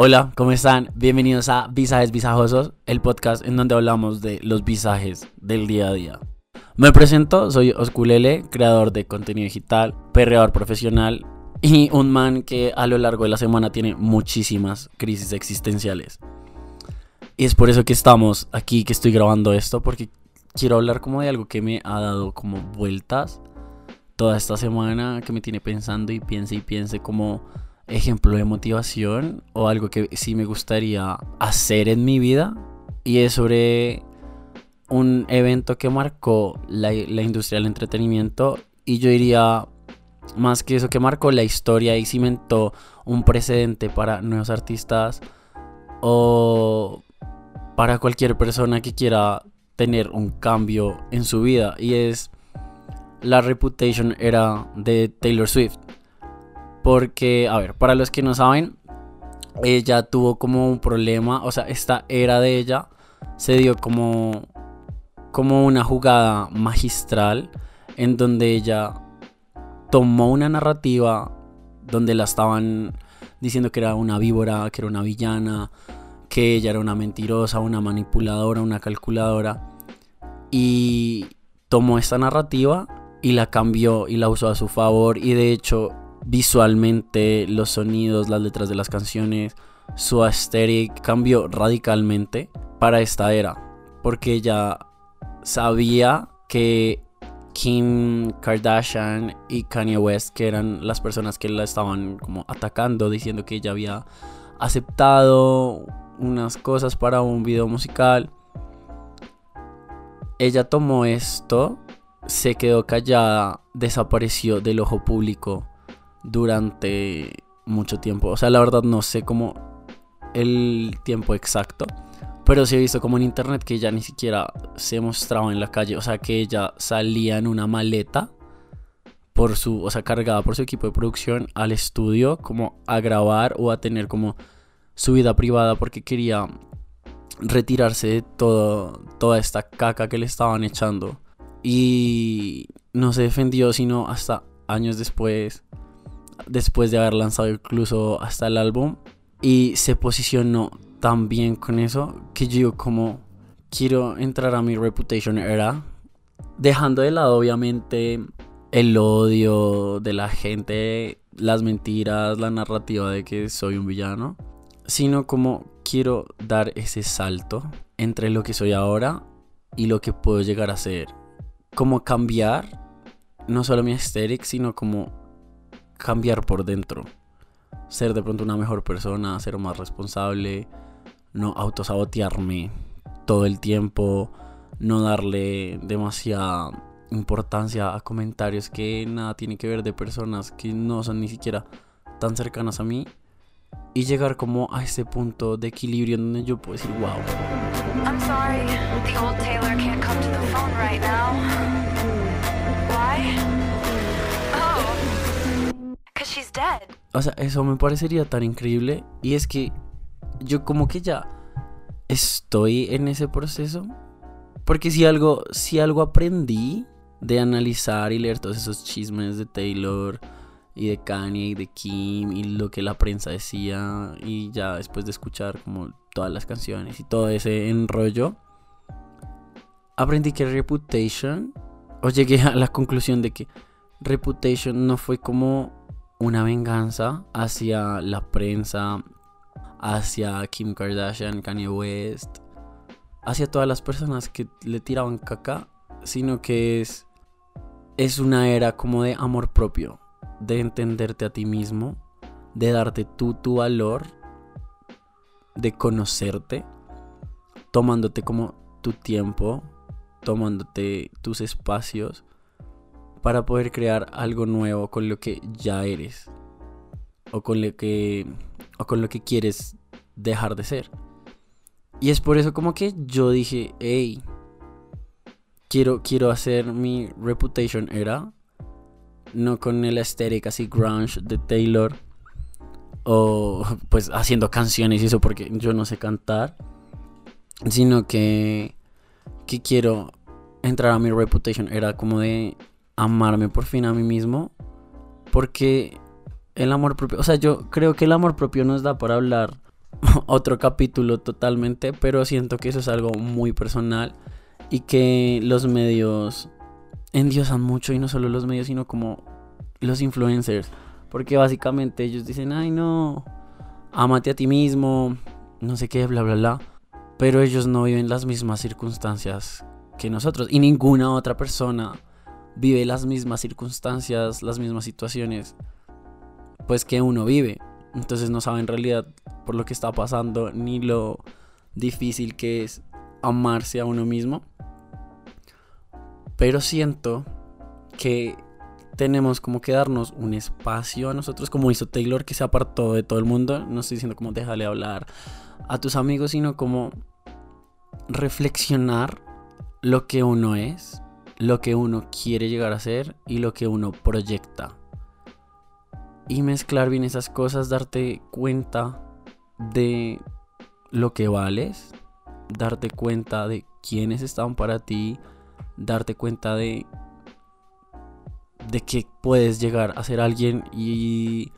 Hola, ¿cómo están? Bienvenidos a Visajes Visajosos, el podcast en donde hablamos de los visajes del día a día. Me presento, soy Osculele, creador de contenido digital, perreador profesional y un man que a lo largo de la semana tiene muchísimas crisis existenciales. Y es por eso que estamos aquí, que estoy grabando esto, porque quiero hablar como de algo que me ha dado como vueltas toda esta semana, que me tiene pensando y piense y piense como ejemplo de motivación o algo que sí me gustaría hacer en mi vida. Y es sobre un evento que marcó la, industria del entretenimiento y yo diría más que eso que marcó la historia y cimentó un precedente para nuevos artistas o para cualquier persona que quiera tener un cambio en su vida y es la reputation era de Taylor Swift. Porque, a ver, para los que no saben, ella tuvo como un problema, o sea, esta era de ella se dio como como una jugada magistral en donde ella tomó una narrativa donde la estaban diciendo que era una víbora, que era una villana, que ella era una mentirosa, una manipuladora, una calculadora. Y tomó esta narrativa y la cambió y la usó a su favor. Y de hecho, visualmente, los sonidos, las letras de las canciones, su aesthetic cambió radicalmente para esta era. Porque ella sabía que Kim Kardashian y Kanye West, que eran las personas que la estaban como atacando, diciendo que ella había aceptado unas cosas para un video musical. Ella tomó esto, se quedó callada, desapareció del ojo público durante mucho tiempo. O sea, la verdad no sé cómo el tiempo exacto. Pero sí he visto como en internet que ella ni siquiera se mostraba en la calle. O sea, que ella salía en una maleta por su, o sea, cargada por su equipo de producción al estudio como a grabar o a tener como su vida privada porque quería retirarse de todo, toda esta caca que le estaban echando. Y no se defendió sino hasta años después, después de haber lanzado incluso hasta el álbum. Y se posicionó tan bien con eso que yo como quiero entrar a mi reputation era, dejando de lado obviamente el odio de la gente, las mentiras, la narrativa de que soy un villano sino como quiero dar ese salto entre lo que soy ahora y lo que puedo llegar a ser. Como cambiar, no solo mi aesthetic, sino como cambiar por dentro. Ser de pronto una mejor persona, ser más responsable, no autosabotearme todo el tiempo, no darle demasiada importancia a comentarios que nada tiene que ver de personas que no son ni siquiera tan cercanas a mí y llegar como a ese punto de equilibrio en donde yo puedo decir, wow. I'm sorry, the old Taylor can't come to the phone right now. She's dead. O sea, eso me parecería tan increíble y es que yo como que ya estoy en ese proceso porque si algo si algo aprendí de analizar y leer todos esos chismes de Taylor y de Kanye y de Kim y lo que la prensa decía y ya después de escuchar como todas las canciones y todo ese enrollo aprendí que Reputation o llegué a la conclusión de que Reputation no fue como una venganza hacia la prensa hacia Kim Kardashian, Kanye West hacia todas las personas que le tiraban caca sino que es es una era como de amor propio de entenderte a ti mismo, de darte tú tu valor, de conocerte, tomándote como tu tiempo, tomándote tus espacios para poder crear algo nuevo con lo que ya eres o con lo que o con lo que quieres dejar de ser. Y es por eso como que yo dije, hey, quiero, quiero hacer mi reputation era no con el aesthetic así grunge de Taylor o pues haciendo canciones y eso porque yo no sé cantar, sino que que quiero entrar a mi reputation era como de amarme por fin a mí mismo porque el amor propio, o sea, yo creo que el amor propio nos da para hablar otro capítulo totalmente, pero siento que eso es algo muy personal y que los medios endiosan mucho y no solo los medios, sino como los influencers, porque básicamente ellos dicen, ay no, amate a ti mismo, no sé qué, bla, bla, bla, pero ellos no viven las mismas circunstancias que nosotros y ninguna otra persona vive las mismas circunstancias, las mismas situaciones, pues que uno vive. Entonces no sabe en realidad por lo que está pasando ni lo difícil que es amarse a uno mismo. Pero siento que tenemos como que darnos un espacio a nosotros, como hizo Taylor, que se apartó de todo el mundo. No estoy diciendo como déjale hablar a tus amigos, sino como reflexionar lo que uno es, lo que uno quiere llegar a ser y lo que uno proyecta. Y mezclar bien esas cosas, darte cuenta de lo que vales, darte cuenta de quiénes están para ti, darte cuenta de de que puedes llegar a ser alguien y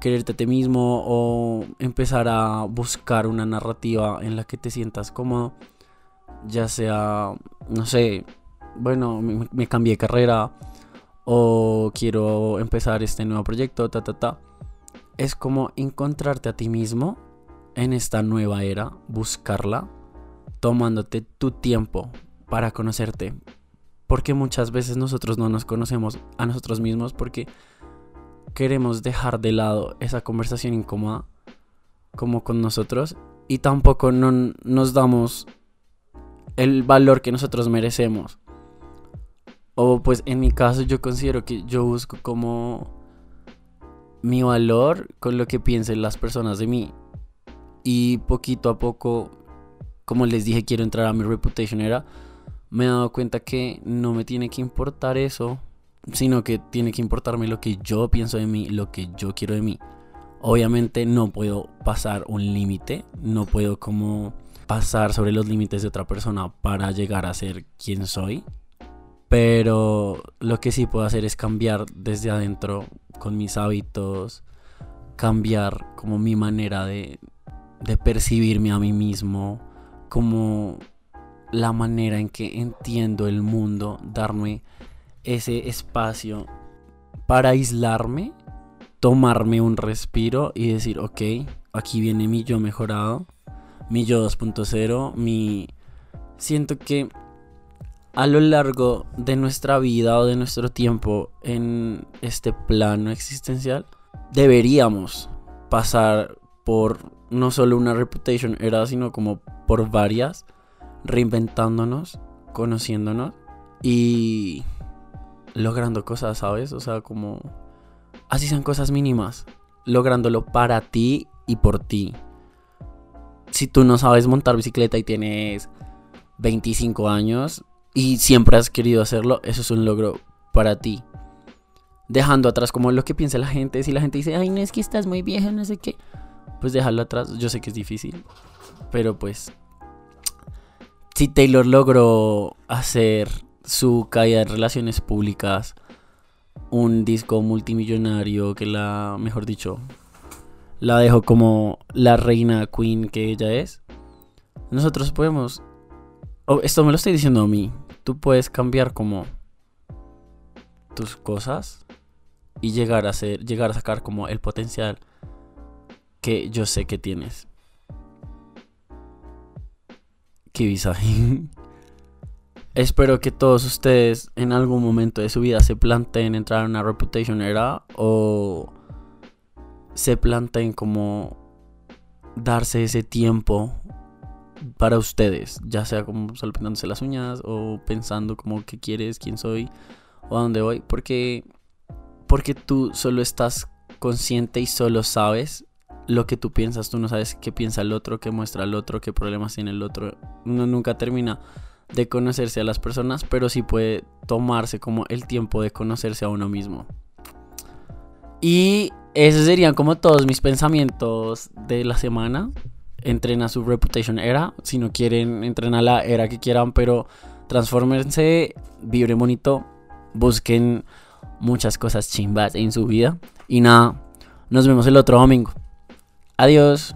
quererte a ti mismo o empezar a buscar una narrativa en la que te sientas cómodo, ya sea, no sé, bueno, me, cambié carrera o quiero empezar este nuevo proyecto, ta, ta, ta. Es como encontrarte a ti mismo en esta nueva era, buscarla, tomándote tu tiempo para conocerte. Porque muchas veces nosotros no nos conocemos a nosotros mismos porque queremos dejar de lado esa conversación incómoda como con nosotros y tampoco no, nos damos el valor que nosotros merecemos. O pues en mi caso yo considero que yo busco como mi valor con lo que piensen las personas de mí. Y poquito a poco, como les dije, quiero entrar a mi reputation era, me he dado cuenta que no me tiene que importar eso, sino que tiene que importarme lo que yo pienso de mí, lo que yo quiero de mí. Obviamente no puedo pasar un límite, no puedo como pasar sobre los límites de otra persona para llegar a ser quien soy. Pero lo que sí puedo hacer es cambiar desde adentro con mis hábitos, cambiar como mi manera de, percibirme a mí mismo, como la manera en que entiendo el mundo, darme ese espacio para aislarme, tomarme un respiro y decir, ok, aquí viene mi yo mejorado, mi yo 2.0, mi... Siento que a lo largo de nuestra vida o de nuestro tiempo en este plano existencial, deberíamos pasar por no solo una reputation era, sino como por varias, reinventándonos, conociéndonos y logrando cosas, ¿sabes? O sea, como así son cosas mínimas, lográndolo para ti y por ti. Si tú no sabes montar bicicleta y tienes 25 años, y siempre has querido hacerlo, eso es un logro para ti. Dejando atrás como lo que piensa la gente. Si la gente dice, ay, no es que estás muy vieja, no sé qué, pues déjalo atrás. Yo sé que es difícil, pero pues. Si Taylor logró hacer su caída en relaciones públicas, un disco multimillonario que la, mejor dicho, la dejó como la reina queen que ella es, nosotros podemos. Esto me lo estoy diciendo a mí tú puedes cambiar como tus cosas y llegar a ser, llegar a sacar como el potencial que yo sé que tienes. Qué visaje. Espero que todos ustedes en algún momento de su vida se planteen entrar en una reputation era o se planteen como darse ese tiempo para ustedes, ya sea como solo pintándose las uñas o pensando como qué quieres, quién soy o a dónde voy, porque porque tú solo estás consciente y solo sabes lo que tú piensas, tú no sabes qué piensa el otro, qué muestra el otro, qué problemas tiene el otro. Uno nunca termina de conocerse a las personas, pero sí puede tomarse como el tiempo de conocerse a uno mismo. Y esos serían como todos mis pensamientos de la semana entren a su Reputation Era. Si no quieren, entren a la era que quieran, pero transformense, vibren bonito, busquen muchas cosas chimbas en su vida. Y nada, nos vemos el otro domingo. Adiós.